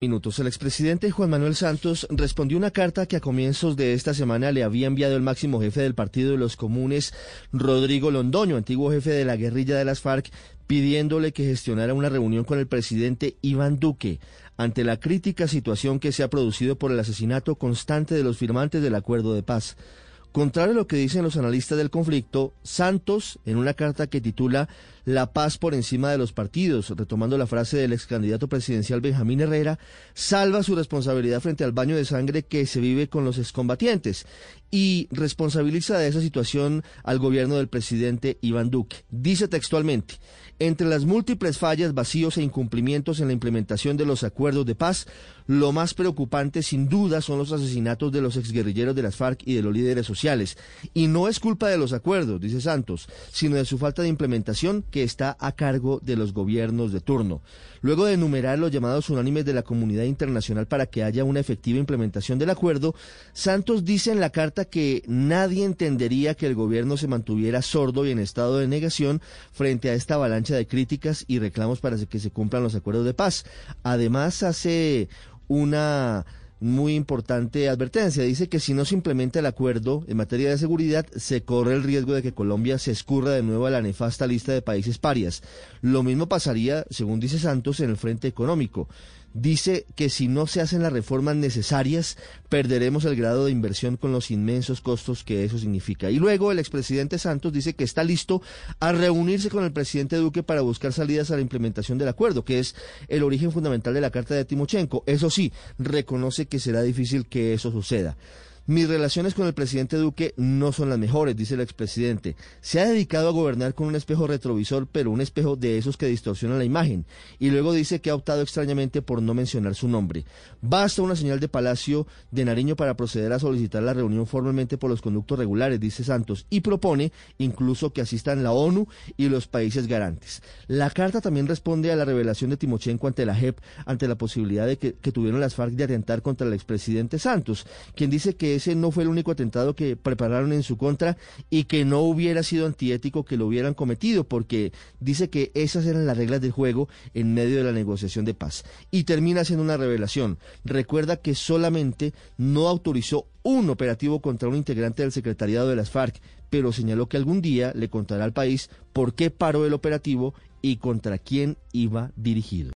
Minutos. El expresidente Juan Manuel Santos respondió una carta que a comienzos de esta semana le había enviado el máximo jefe del Partido de los Comunes, Rodrigo Londoño, antiguo jefe de la guerrilla de las FARC, pidiéndole que gestionara una reunión con el presidente Iván Duque ante la crítica situación que se ha producido por el asesinato constante de los firmantes del acuerdo de paz. Contrario a lo que dicen los analistas del conflicto, Santos, en una carta que titula La paz por encima de los partidos, retomando la frase del ex candidato presidencial Benjamín Herrera, salva su responsabilidad frente al baño de sangre que se vive con los excombatientes y responsabiliza de esa situación al gobierno del presidente Iván Duque. Dice textualmente, entre las múltiples fallas, vacíos e incumplimientos en la implementación de los acuerdos de paz, lo más preocupante sin duda son los asesinatos de los exguerrilleros de las FARC y de los líderes sociales. Y no es culpa de los acuerdos, dice Santos, sino de su falta de implementación que está a cargo de los gobiernos de turno. Luego de enumerar los llamados unánimes de la comunidad internacional para que haya una efectiva implementación del acuerdo, Santos dice en la carta que nadie entendería que el gobierno se mantuviera sordo y en estado de negación frente a esta avalancha de críticas y reclamos para que se cumplan los acuerdos de paz. Además, hace una muy importante advertencia. Dice que si no se implementa el acuerdo en materia de seguridad, se corre el riesgo de que Colombia se escurra de nuevo a la nefasta lista de países parias. Lo mismo pasaría, según dice Santos, en el frente económico dice que si no se hacen las reformas necesarias, perderemos el grado de inversión con los inmensos costos que eso significa. Y luego el expresidente Santos dice que está listo a reunirse con el presidente Duque para buscar salidas a la implementación del acuerdo, que es el origen fundamental de la carta de Timochenko. Eso sí, reconoce que será difícil que eso suceda. Mis relaciones con el presidente Duque no son las mejores, dice el expresidente. Se ha dedicado a gobernar con un espejo retrovisor, pero un espejo de esos que distorsionan la imagen. Y luego dice que ha optado extrañamente por no mencionar su nombre. Basta una señal de Palacio de Nariño para proceder a solicitar la reunión formalmente por los conductos regulares, dice Santos, y propone incluso que asistan la ONU y los países garantes. La carta también responde a la revelación de Timochenko ante la JEP ante la posibilidad de que, tuvieron las FARC de atentar contra el expresidente Santos, quien dice que ese no fue el único atentado que prepararon en su contra y que no hubiera sido antiético que lo hubieran cometido, porque dice que esas eran las reglas del juego en medio de la negociación de paz. Y termina haciendo una revelación. Recuerda que solamente no autorizó un operativo contra un integrante del secretariado de las FARC, pero señaló que algún día le contará al país por qué paró el operativo y contra quién iba dirigido.